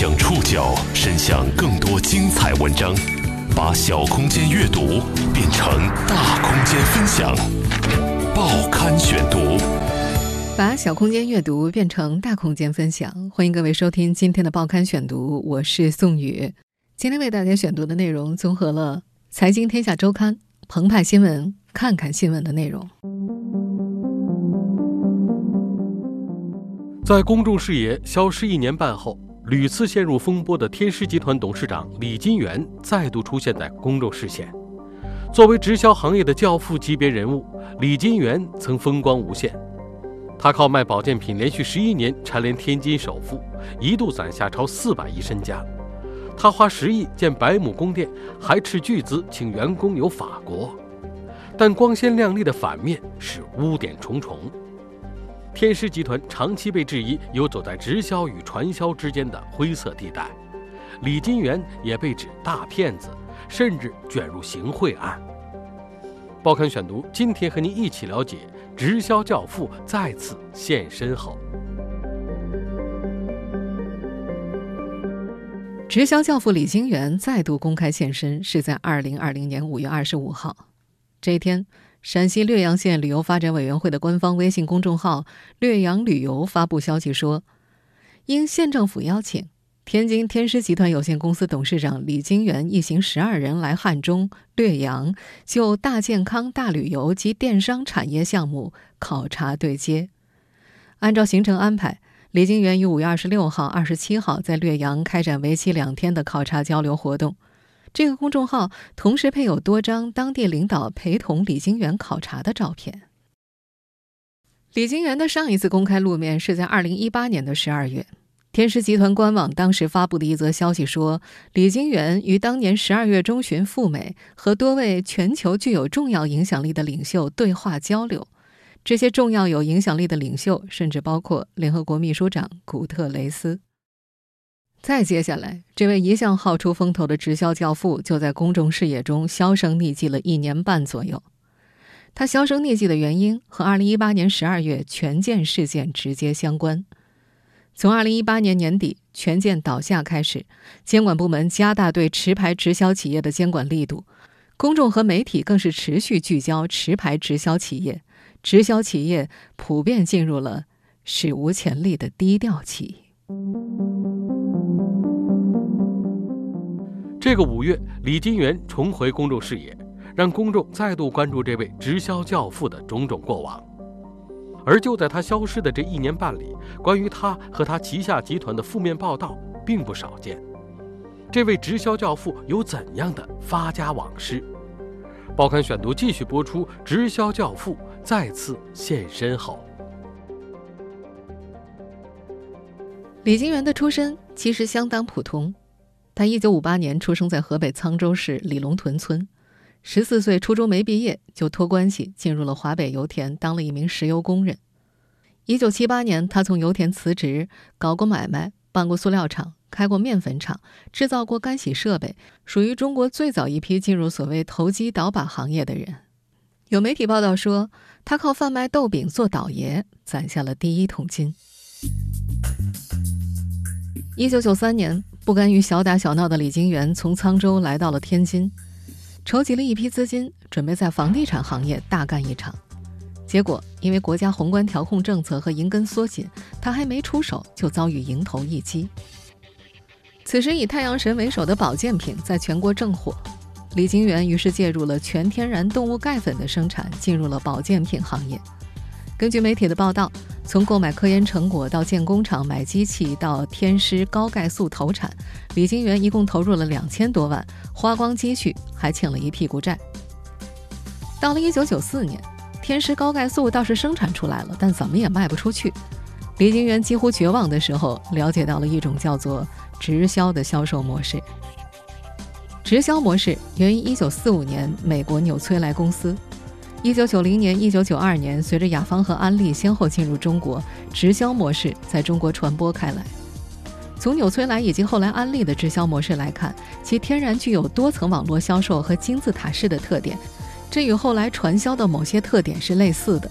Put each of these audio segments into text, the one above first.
将触角伸向更多精彩文章，把小空间阅读变成大空间分享。报刊选读，把小空间阅读变成大空间分享。欢迎各位收听今天的报刊选读，我是宋宇。今天为大家选读的内容综合了《财经天下周刊》、澎湃新闻、看看新闻的内容。在公众视野消失一年半后，屡次陷入风波的天狮集团董事长李金元再度出现在公众视线。作为直销行业的教父级别人物，李金元曾风光无限。他靠卖保健品连续十一年蝉联天津首富，一度攒下超四百亿身家。他花十亿建百亩宫殿，还斥巨资请员工游法国。但光鲜亮丽的反面是污点重重。天狮集团长期被质疑游走在直销与传销之间的灰色地带，李金元也被指大骗子，甚至卷入行贿案。报刊选读，今天和您一起了解直销教父再次现身后，直销教父李金元再度公开现身，是在二零二零年五月二十五号这一天。陕西略阳县旅游发展委员会的官方微信公众号“略阳旅游”发布消息说，应县政府邀请，天津天狮集团有限公司董事长李金元一行十二人来汉中略阳，就大健康、大旅游及电商产业项目考察对接。按照行程安排，李金元于五月二十六号、二十七号在略阳开展为期两天的考察交流活动。这个公众号同时配有多张当地领导陪同李金元考察的照片。李金元的上一次公开露面是在二零一八年的十二月，天狮集团官网当时发布的一则消息说，李金元于当年十二月中旬赴美，和多位全球具有重要影响力的领袖对话交流。这些重要有影响力的领袖，甚至包括联合国秘书长古特雷斯。再接下来，这位一向好出风头的直销教父就在公众视野中销声匿迹了一年半左右。他销声匿迹的原因和2018年12月权健事件直接相关。从2018年年底权健倒下开始，监管部门加大对持牌直销企业的监管力度，公众和媒体更是持续聚焦持牌直销企业，直销企业普遍进入了史无前例的低调期。这个五月，李金元重回公众视野，让公众再度关注这位直销教父的种种过往。而就在他消失的这一年半里，关于他和他旗下集团的负面报道并不少见。这位直销教父有怎样的发家往事？报刊选读继续播出：直销教父再次现身后，李金元的出身其实相当普通。他一九五八年出生在河北沧州市李龙屯村，十四岁初中没毕业就托关系进入了华北油田，当了一名石油工人。一九七八年，他从油田辞职，搞过买卖，办过塑料厂，开过面粉厂，制造过干洗设备，属于中国最早一批进入所谓投机倒把行业的人。有媒体报道说，他靠贩卖豆饼做倒爷，攒下了第一桶金。一九九三年。不甘于小打小闹的李金元从沧州来到了天津，筹集了一批资金，准备在房地产行业大干一场。结果因为国家宏观调控政策和银根缩紧，他还没出手就遭遇迎头一击。此时以太阳神为首的保健品在全国正火，李金元于是介入了全天然动物钙粉的生产，进入了保健品行业。根据媒体的报道，从购买科研成果到建工厂、买机器，到天狮高钙素投产，李金元一共投入了两千多万，花光积蓄，还欠了一屁股债。到了一九九四年，天狮高钙素倒是生产出来了，但怎么也卖不出去。李金元几乎绝望的时候，了解到了一种叫做直销的销售模式。直销模式源于一九四五年美国纽崔莱公司。一九九零年、一九九二年，随着雅芳和安利先后进入中国，直销模式在中国传播开来。从纽崔莱以及后来安利的直销模式来看，其天然具有多层网络销售和金字塔式的特点，这与后来传销的某些特点是类似的。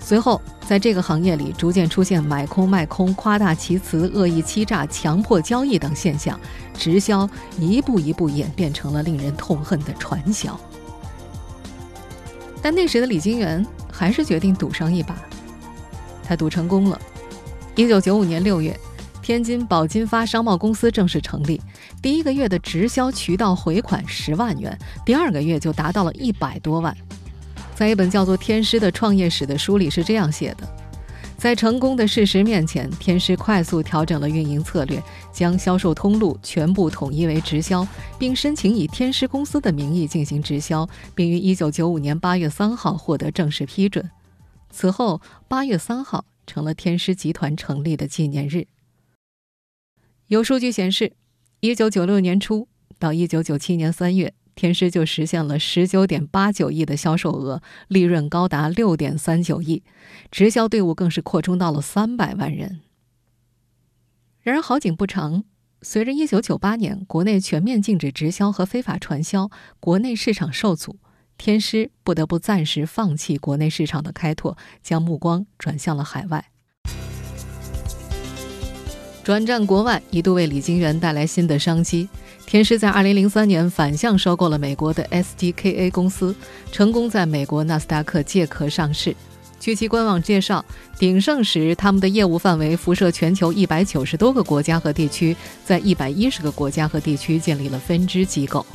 随后，在这个行业里逐渐出现买空卖空、夸大其词、恶意欺诈、强迫交易等现象，直销一步一步演变成了令人痛恨的传销。但那时的李金元还是决定赌上一把，他赌成功了。一九九五年六月，天津宝金发商贸公司正式成立，第一个月的直销渠道回款十万元，第二个月就达到了一百多万。在一本叫做《天师的创业史》的书里是这样写的：在成功的事实面前，天师快速调整了运营策略，将销售通路全部统一为直销，并申请以天师公司的名义进行直销，并于1995年8月3号获得正式批准。此后，8月3号成了天师集团成立的纪念日。有数据显示，1996年初到1997年3月。天狮就实现了十九点八九亿的销售额，利润高达六点三九亿，直销队伍更是扩充到了三百万人。然而好景不长，随着一九九八年国内全面禁止直销和非法传销，国内市场受阻，天狮不得不暂时放弃国内市场的开拓，将目光转向了海外。转战国外一度为李金元带来新的商机。天狮在2003年反向收购了美国的 SDKA 公司，成功在美国纳斯达克借壳上市。据其官网介绍，鼎盛时他们的业务范围辐射全球190多个国家和地区，在110个国家和地区建立了分支机构。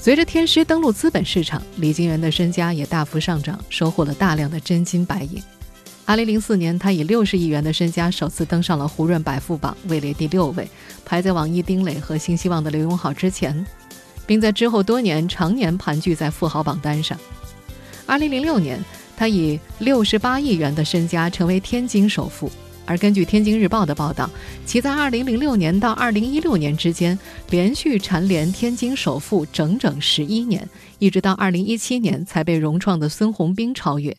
随着天狮登陆资本市场，李金元的身家也大幅上涨，收获了大量的真金白银。二零零四年，他以六十亿元的身家首次登上了胡润百富榜，位列第六位，排在网易丁磊和新希望的刘永好之前，并在之后多年常年盘踞在富豪榜单上。二零零六年，他以六十八亿元的身家成为天津首富，而根据《天津日报》的报道，其在二零零六年到二零一六年之间，连续蝉联天津首富整整十一年，一直到二零一七年才被融创的孙宏斌超越。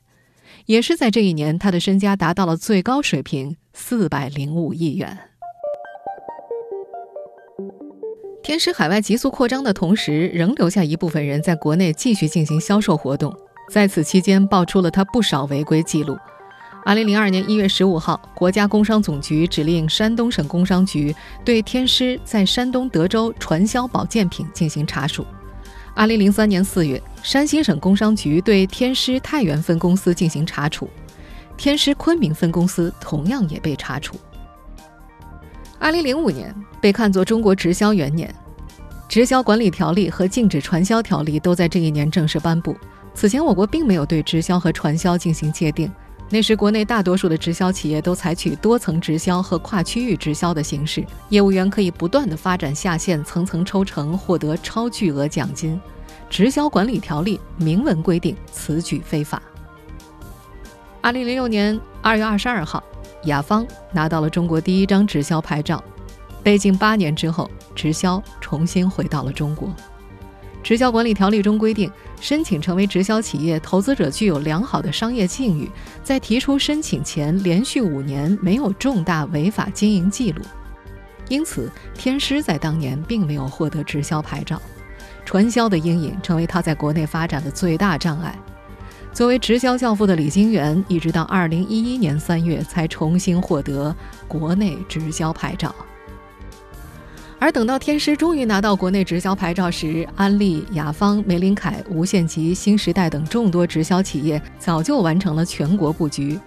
也是在这一年，他的身家达到了最高水平四百零五亿元。天狮海外急速扩张的同时，仍留下一部分人在国内继续进行销售活动。在此期间，爆出了他不少违规记录。二零零二年一月十五号，国家工商总局指令山东省工商局对天狮在山东德州传销保健品进行查处。二零零三年四月，山西省工商局对天狮太原分公司进行查处，天狮昆明分公司同样也被查处。二零零五年被看作中国直销元年，直销管理条例和禁止传销条例都在这一年正式颁布。此前，我国并没有对直销和传销进行界定。那时，国内大多数的直销企业都采取多层直销和跨区域直销的形式，业务员可以不断的发展下线，层层抽成，获得超巨额奖金。直销管理条例明文规定此举非法。二零零六年二月二十二号，雅芳拿到了中国第一张直销牌照。被禁八年之后，直销重新回到了中国。直销管理条例中规定，申请成为直销企业，投资者具有良好的商业信誉，在提出申请前连续五年没有重大违法经营记录。因此，天狮在当年并没有获得直销牌照，传销的阴影成为他在国内发展的最大障碍。作为直销教父的李金元，一直到二零一一年三月才重新获得国内直销牌照。而等到天狮终于拿到国内直销牌照时，安利、雅芳、玫琳凯、无限极、新时代等众多直销企业早就完成了全国布局。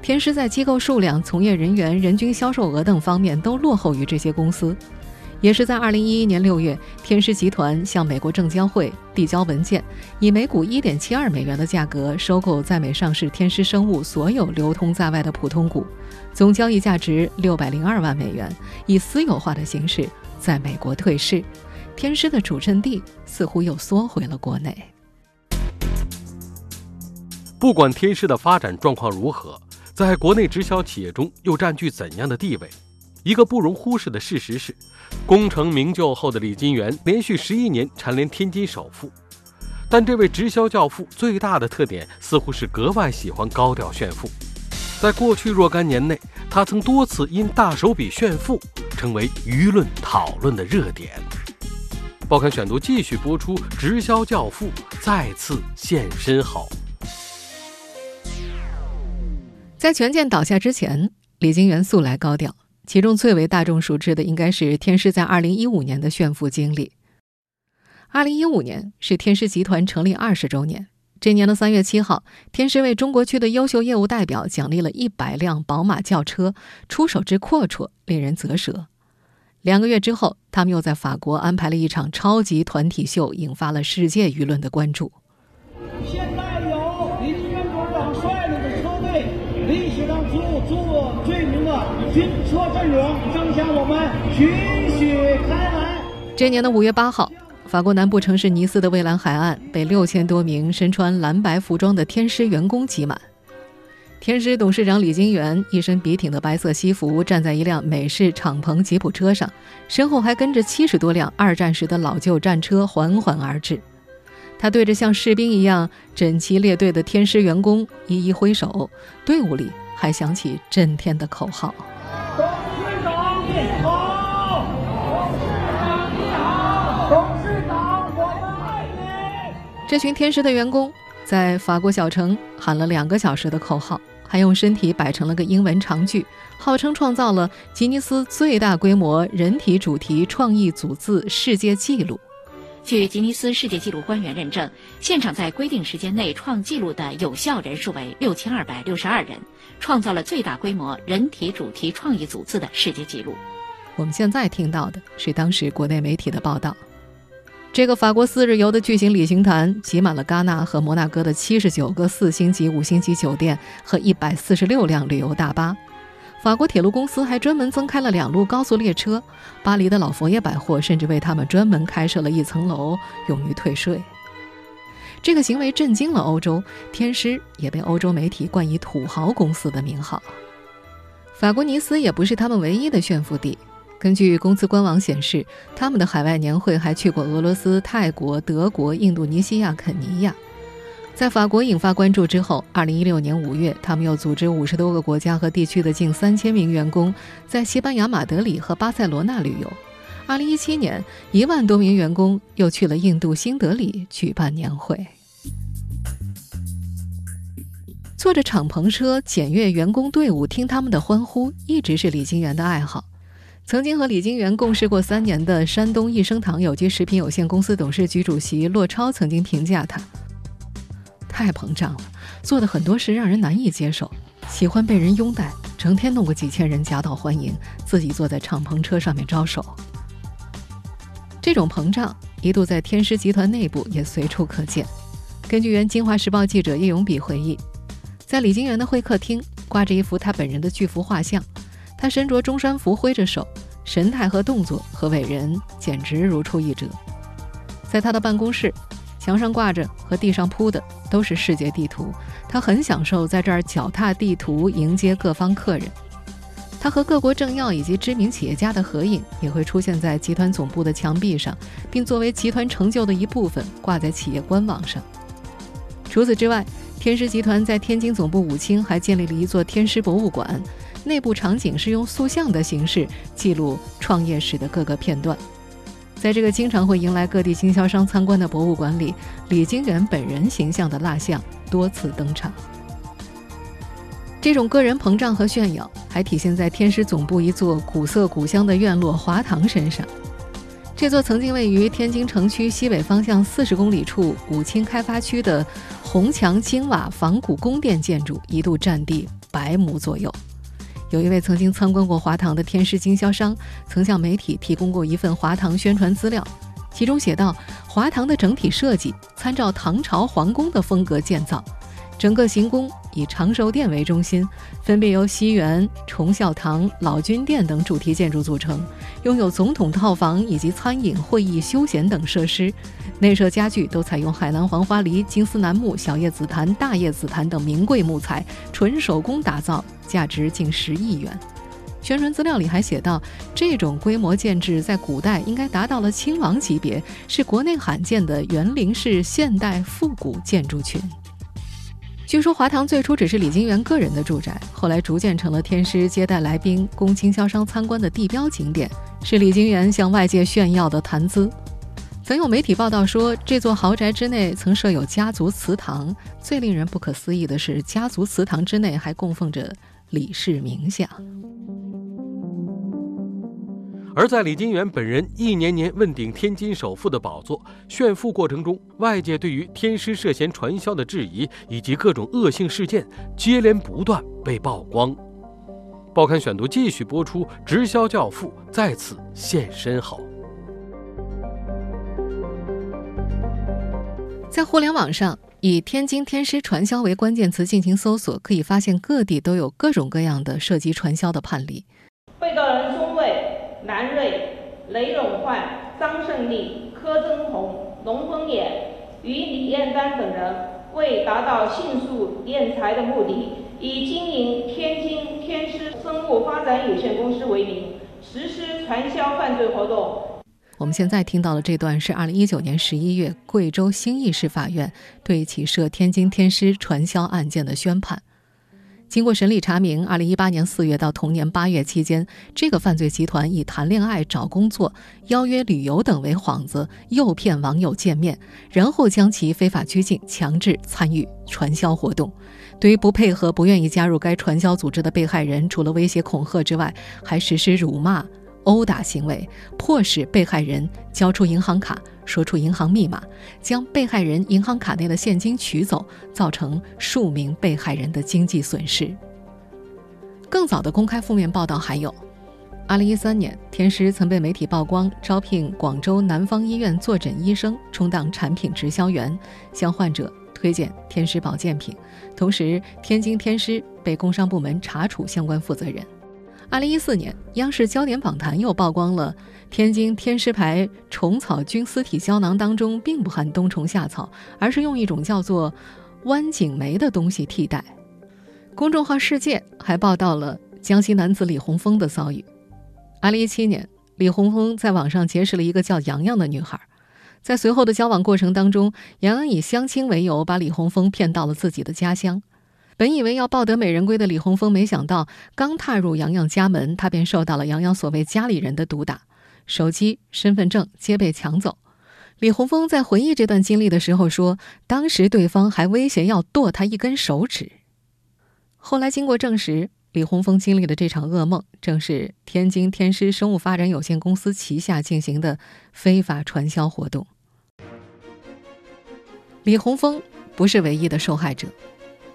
天狮在机构数量、从业人员、人均销售额等方面都落后于这些公司。也是在2011年6月，天狮集团向美国证监会递交文件，以每股1.72美元的价格收购在美上市天狮生物所有流通在外的普通股，总交易价值602万美元，以私有化的形式。在美国退市，天狮的主阵地似乎又缩回了国内。不管天狮的发展状况如何，在国内直销企业中又占据怎样的地位？一个不容忽视的事实是，功成名就后的李金元连续十一年蝉联天津首富。但这位直销教父最大的特点，似乎是格外喜欢高调炫富。在过去若干年内，他曾多次因大手笔炫富。成为舆论讨论的热点。报刊选读继续播出，直销教父再次现身后。在权健倒下之前，李金元素来高调，其中最为大众熟知的应该是天师在2015年的炫富经历。2015年是天师集团成立二十周年。这年的三月七号，天狮为中国区的优秀业务代表奖励了一百辆宝马轿车，出手之阔绰，令人啧舌。两个月之后，他们又在法国安排了一场超级团体秀，引发了世界舆论的关注。现在有李金元董事长率领的车队，历史上著著最名的军车阵容，正向我们徐徐开来。这年的五月八号。法国南部城市尼斯的蔚蓝海岸被六千多名身穿蓝白服装的天狮员工挤满。天狮董事长李金元一身笔挺的白色西服，站在一辆美式敞篷吉普车上，身后还跟着七十多辆二战时的老旧战车缓缓而至。他对着像士兵一样整齐列队的天狮员工一一挥手，队伍里还响起震天的口号董事长。这群天使的员工在法国小城喊了两个小时的口号，还用身体摆成了个英文长句，号称创造了吉尼斯最大规模人体主题创意组字世界纪录。据吉尼斯世界纪录官员认证，现场在规定时间内创纪录的有效人数为六千二百六十二人，创造了最大规模人体主题创意组字的世界纪录。我们现在听到的是当时国内媒体的报道。这个法国四日游的巨型旅行团挤满了戛纳和摩纳哥的七十九个四星级、五星级酒店和一百四十六辆旅游大巴。法国铁路公司还专门增开了两路高速列车。巴黎的老佛爷百货甚至为他们专门开设了一层楼，用于退税。这个行为震惊了欧洲，天狮也被欧洲媒体冠以“土豪公司”的名号。法国尼斯也不是他们唯一的炫富地。根据公司官网显示，他们的海外年会还去过俄罗斯、泰国、德国、印度尼西亚、肯尼亚。在法国引发关注之后，2016年5月，他们又组织五十多个国家和地区的近三千名员工在西班牙马德里和巴塞罗那旅游。2017年，一万多名员工又去了印度新德里举办年会。坐着敞篷车检阅员工队伍，听他们的欢呼，一直是李金元的爱好。曾经和李金元共事过三年的山东益生堂有机食品有限公司董事局主席骆超曾经评价他：太膨胀了，做的很多事让人难以接受，喜欢被人拥戴，成天弄个几千人夹道欢迎，自己坐在敞篷车上面招手。这种膨胀一度在天狮集团内部也随处可见。根据原《京华时报》记者叶永比回忆，在李金元的会客厅挂着一幅他本人的巨幅画像。他身着中山服，挥着手，神态和动作和伟人简直如出一辙。在他的办公室，墙上挂着和地上铺的都是世界地图，他很享受在这儿脚踏地图迎接各方客人。他和各国政要以及知名企业家的合影也会出现在集团总部的墙壁上，并作为集团成就的一部分挂在企业官网上。除此之外，天狮集团在天津总部武清还建立了一座天狮博物馆。内部场景是用塑像的形式记录创业史的各个片段。在这个经常会迎来各地经销商参观的博物馆里，李金元本人形象的蜡像多次登场。这种个人膨胀和炫耀，还体现在天狮总部一座古色古香的院落华堂身上。这座曾经位于天津城区西北方向四十公里处武清开发区的红墙青瓦仿古宫殿建筑，一度占地百亩左右。有一位曾经参观过华堂的天师经销商，曾向媒体提供过一份华堂宣传资料，其中写道：华堂的整体设计参照唐朝皇宫的风格建造。整个行宫以长寿殿为中心，分别由西园、崇孝堂、老君殿等主题建筑组成，拥有总统套房以及餐饮、会议、休闲等设施。内设家具都采用海南黄花梨、金丝楠木、小叶紫檀、大叶紫檀等名贵木材，纯手工打造，价值近十亿元。宣传资料里还写道，这种规模建制在古代应该达到了亲王级别，是国内罕见的园林式现代复古建筑群。据说华堂最初只是李金元个人的住宅，后来逐渐成了天师接待来宾、供经销商参观的地标景点，是李金元向外界炫耀的谈资。曾有媒体报道说，这座豪宅之内曾设有家族祠堂。最令人不可思议的是，家族祠堂之内还供奉着李氏名像。而在李金元本人一年年问鼎天津首富的宝座、炫富过程中，外界对于天师涉嫌传销的质疑以及各种恶性事件接连不断被曝光。报刊选读继续播出，直销教父再次现身后。在互联网上，以“天津天师传销”为关键词进行搜索，可以发现各地都有各种各样的涉及传销的判例。被告人南瑞、雷永焕、张胜利、柯增红、龙峰野与李艳丹等人，为达到迅速敛财的目的，以经营天津天师生物发展有限公司为名，实施传销犯罪活动。我们现在听到的这段是二零一九年十一月贵州兴义市法院对其涉天津天师传销案件的宣判。经过审理查明，二零一八年四月到同年八月期间，这个犯罪集团以谈恋爱、找工作、邀约旅游等为幌子，诱骗网友见面，然后将其非法拘禁，强制参与传销活动。对于不配合、不愿意加入该传销组织的被害人，除了威胁恐吓之外，还实施辱骂。殴打行为，迫使被害人交出银行卡，说出银行密码，将被害人银行卡内的现金取走，造成数名被害人的经济损失。更早的公开负面报道还有：2013年，天师曾被媒体曝光招聘广州南方医院坐诊医生，充当产品直销员，向患者推荐天师保健品，同时天津天师被工商部门查处相关负责人。二零一四年，央视焦点访谈又曝光了天津天师牌虫草菌丝体胶囊当中并不含冬虫夏草，而是用一种叫做弯颈酶的东西替代。公众号“世界”还报道了江西男子李洪峰的遭遇。二零一七年，李洪峰在网上结识了一个叫洋洋的女孩，在随后的交往过程当中，洋洋以相亲为由把李洪峰骗到了自己的家乡。本以为要抱得美人归的李洪峰，没想到刚踏入洋洋家门，他便受到了洋洋所谓家里人的毒打，手机、身份证皆被抢走。李洪峰在回忆这段经历的时候说，当时对方还威胁要剁他一根手指。后来经过证实，李洪峰经历的这场噩梦，正是天津天师生物发展有限公司旗下进行的非法传销活动。李洪峰不是唯一的受害者。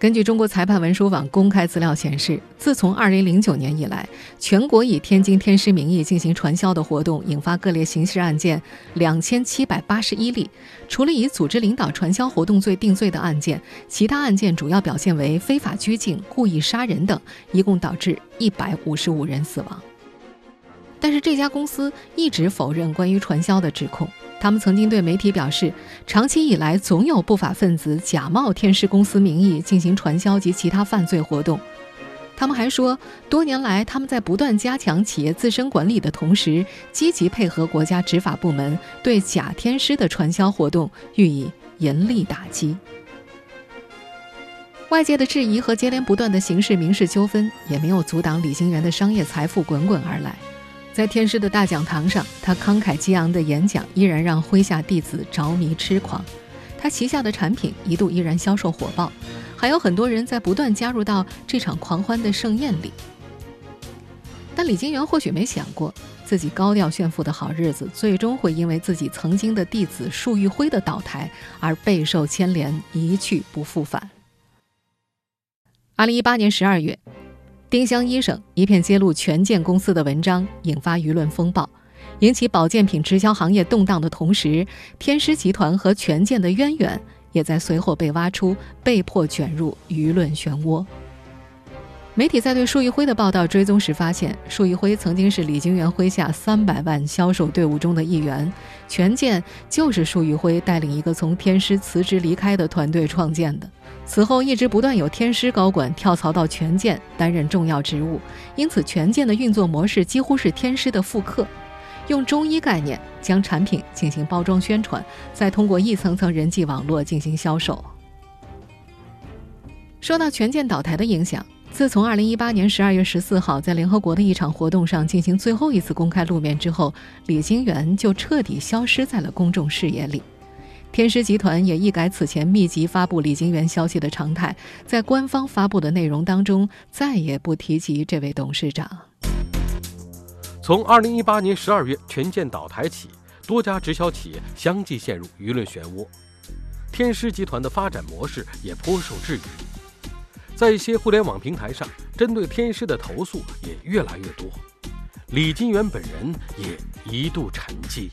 根据中国裁判文书网公开资料显示，自从2009年以来，全国以天津天师名义进行传销的活动，引发各类刑事案件2781例。除了以组织领导传销活动罪定罪的案件，其他案件主要表现为非法拘禁、故意杀人等，一共导致155人死亡。但是这家公司一直否认关于传销的指控。他们曾经对媒体表示，长期以来总有不法分子假冒天师公司名义进行传销及其他犯罪活动。他们还说，多年来他们在不断加强企业自身管理的同时，积极配合国家执法部门对假天师的传销活动予以严厉打击。外界的质疑和接连不断的刑事民事纠纷，也没有阻挡李金元的商业财富滚滚而来。在天师的大讲堂上，他慷慨激昂的演讲依然让麾下弟子着迷痴狂。他旗下的产品一度依然销售火爆，还有很多人在不断加入到这场狂欢的盛宴里。但李金元或许没想过，自己高调炫富的好日子，最终会因为自己曾经的弟子束玉辉的倒台而备受牵连，一去不复返。二零一八年十二月。丁香医生一篇揭露权健公司的文章引发舆论风暴，引起保健品直销行业动荡的同时，天狮集团和权健的渊源也在随后被挖出，被迫卷入舆论漩涡。媒体在对束昱辉的报道追踪时发现，束昱辉曾经是李金元麾下三百万销售队伍中的一员，权健就是束昱辉带领一个从天师辞职离开的团队创建的。此后一直不断有天师高管跳槽到权健担任重要职务，因此权健的运作模式几乎是天师的复刻，用中医概念将产品进行包装宣传，再通过一层层人际网络进行销售。受到权健倒台的影响，自从2018年12月14号在联合国的一场活动上进行最后一次公开露面之后，李金元就彻底消失在了公众视野里。天狮集团也一改此前密集发布李金元消息的常态，在官方发布的内容当中再也不提及这位董事长。从2018年12月权健倒台起，多家直销企业相继陷入舆论漩涡，天狮集团的发展模式也颇受质疑。在一些互联网平台上，针对天师的投诉也越来越多，李金元本人也一度沉寂。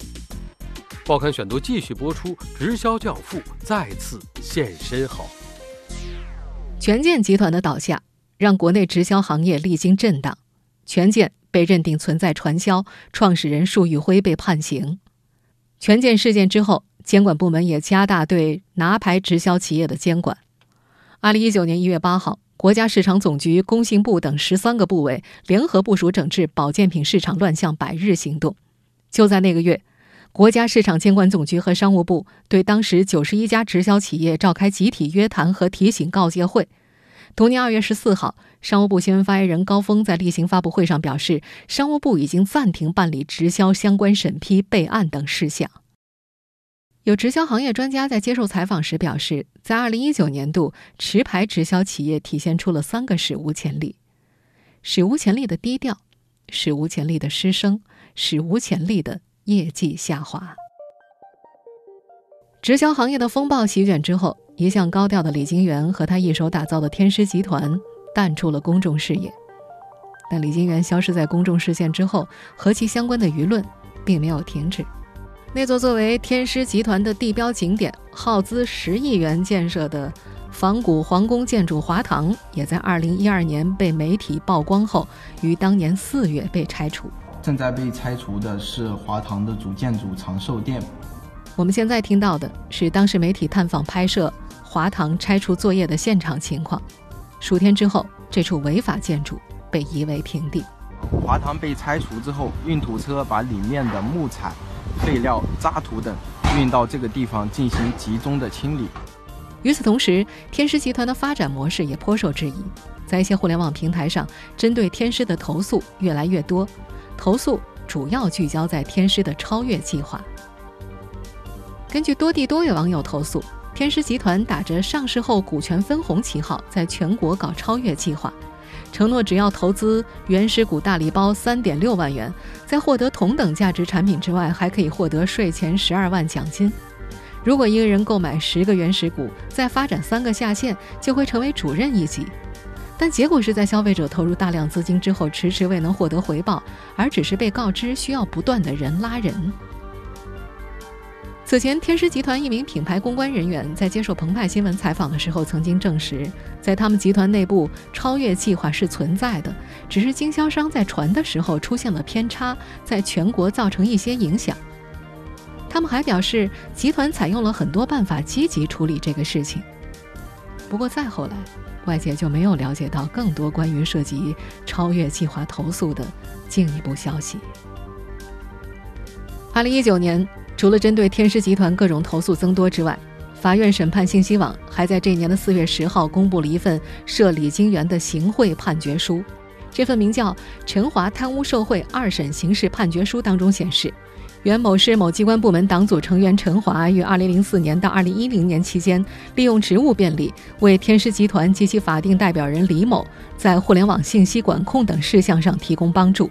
报刊选读继续播出，直销教父再次现身后，权健集团的倒下让国内直销行业历经震荡，权健被认定存在传销，创始人束昱辉被判刑。权健事件之后，监管部门也加大对拿牌直销企业的监管。二零一九年一月八号，国家市场总局、工信部等十三个部委联合部署整治保健品市场乱象百日行动。就在那个月。国家市场监管总局和商务部对当时九十一家直销企业召开集体约谈和提醒告诫会。同年二月十四号，商务部新闻发言人高峰在例行发布会上表示，商务部已经暂停办理直销相关审批备案等事项。有直销行业专家在接受采访时表示，在二零一九年度，持牌直销企业体现出了三个史无前例：史无前例的低调，史无前例的失声，史无前例的。业绩下滑，直销行业的风暴席卷之后，一向高调的李金元和他一手打造的天狮集团淡出了公众视野。但李金元消失在公众视线之后，和其相关的舆论并没有停止。那座作为天狮集团的地标景点、耗资十亿元建设的仿古皇宫建筑华堂，也在2012年被媒体曝光后，于当年四月被拆除。正在被拆除的是华堂的主建筑长寿殿。我们现在听到的是当时媒体探访拍摄华堂拆除作业的现场情况。数天之后，这处违法建筑被夷为平地。华堂被拆除之后，运土车把里面的木材、废料、渣土等运到这个地方进行集中的清理。与此同时，天狮集团的发展模式也颇受质疑。在一些互联网平台上，针对天狮的投诉越来越多。投诉主要聚焦在天狮的超越计划。根据多地多位网友投诉，天狮集团打着上市后股权分红旗号，在全国搞超越计划，承诺只要投资原始股大礼包三点六万元，在获得同等价值产品之外，还可以获得税前十二万奖金。如果一个人购买十个原始股，再发展三个下线，就会成为主任一级。但结果是在消费者投入大量资金之后，迟迟未能获得回报，而只是被告知需要不断的人拉人。此前，天狮集团一名品牌公关人员在接受澎湃新闻采访的时候，曾经证实，在他们集团内部，超越计划是存在的，只是经销商在传的时候出现了偏差，在全国造成一些影响。他们还表示，集团采用了很多办法积极处理这个事情。不过再后来。外界就没有了解到更多关于涉及超越计划投诉的进一步消息。二零一九年，除了针对天狮集团各种投诉增多之外，法院审判信息网还在这年的四月十号公布了一份涉李金元的行贿判决书。这份名叫《陈华贪污受贿二审刑事判决书》当中显示。原某市某机关部门党组成员陈华于2004年到2010年期间，利用职务便利，为天狮集团及其法定代表人李某在互联网信息管控等事项上提供帮助。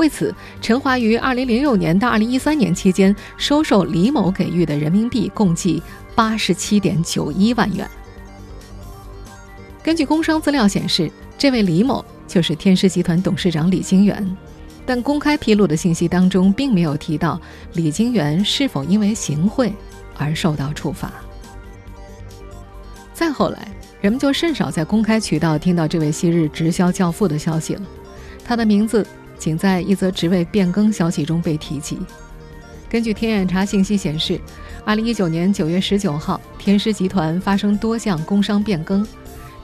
为此，陈华于2006年到2013年期间，收受李某给予的人民币共计87.91万元。根据工商资料显示，这位李某就是天狮集团董事长李金元。但公开披露的信息当中，并没有提到李金元是否因为行贿而受到处罚。再后来，人们就甚少在公开渠道听到这位昔日直销教父的消息了。他的名字仅在一则职位变更消息中被提及。根据天眼查信息显示，二零一九年九月十九号，天狮集团发生多项工商变更。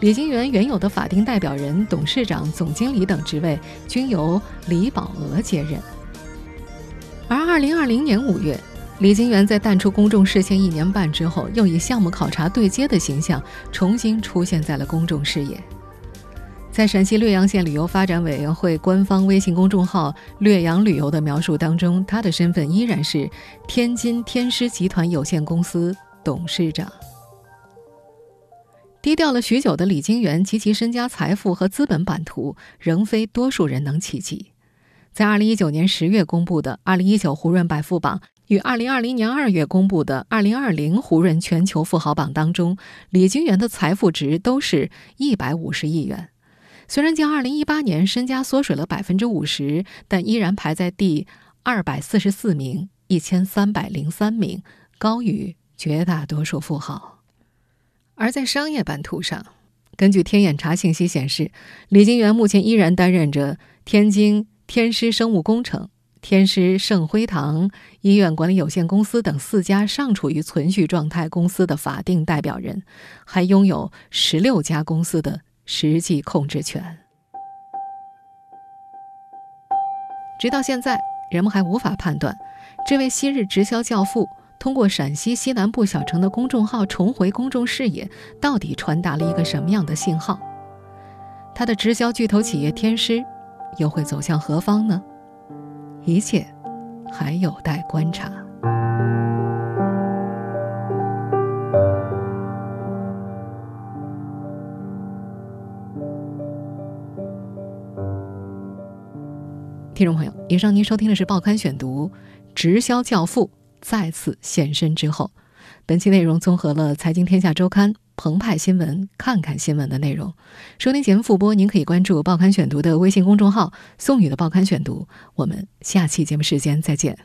李金元原有的法定代表人、董事长、总经理等职位均由李宝娥接任。而2020年5月，李金元在淡出公众视线一年半之后，又以项目考察对接的形象重新出现在了公众视野。在陕西略阳县旅游发展委员会官方微信公众号“略阳旅游”的描述当中，他的身份依然是天津天狮集团有限公司董事长。低调了许久的李金元及其身家财富和资本版图，仍非多数人能企及。在2019年10月公布的2019胡润百富榜与2020年2月公布的2020胡润全球富豪榜当中，李金元的财富值都是一百五十亿元。虽然较2018年身家缩水了百分之五十，但依然排在第二百四十四名，一千三百零三名，高于绝大多数富豪。而在商业版图上，根据天眼查信息显示，李金元目前依然担任着天津天狮生物工程、天狮圣辉堂医院管理有限公司等四家尚处于存续状态公司的法定代表人，还拥有十六家公司的。实际控制权。直到现在，人们还无法判断，这位昔日直销教父通过陕西西南部小城的公众号重回公众视野，到底传达了一个什么样的信号？他的直销巨头企业天狮，又会走向何方呢？一切，还有待观察。听众朋友，以上您收听的是《报刊选读》，直销教父再次现身之后，本期内容综合了《财经天下周刊》、澎湃新闻、看看新闻的内容。收听节目复播，您可以关注《报刊选读》的微信公众号“宋宇的报刊选读”。我们下期节目时间再见。